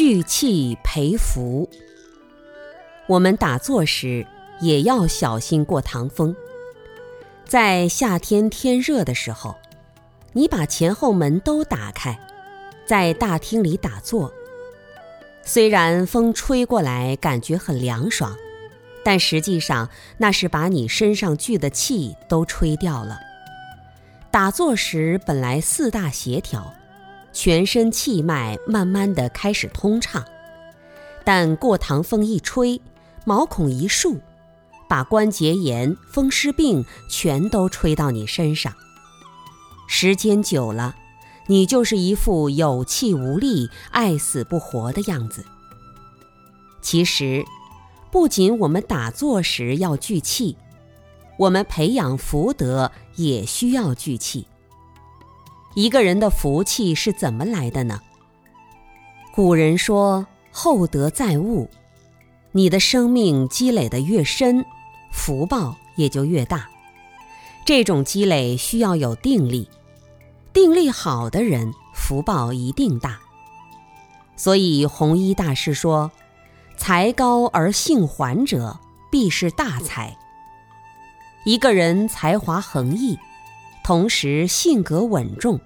聚气培福。我们打坐时也要小心过堂风。在夏天天热的时候，你把前后门都打开，在大厅里打坐。虽然风吹过来感觉很凉爽，但实际上那是把你身上聚的气都吹掉了。打坐时本来四大协调。全身气脉慢慢的开始通畅，但过堂风一吹，毛孔一竖，把关节炎、风湿病全都吹到你身上。时间久了，你就是一副有气无力、爱死不活的样子。其实，不仅我们打坐时要聚气，我们培养福德也需要聚气。一个人的福气是怎么来的呢？古人说“厚德载物”，你的生命积累的越深，福报也就越大。这种积累需要有定力，定力好的人福报一定大。所以弘一大师说：“才高而性缓者，必是大才。”一个人才华横溢。同时，性格稳重，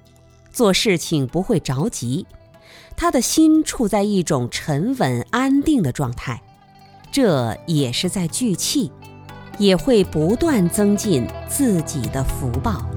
做事情不会着急，他的心处在一种沉稳安定的状态，这也是在聚气，也会不断增进自己的福报。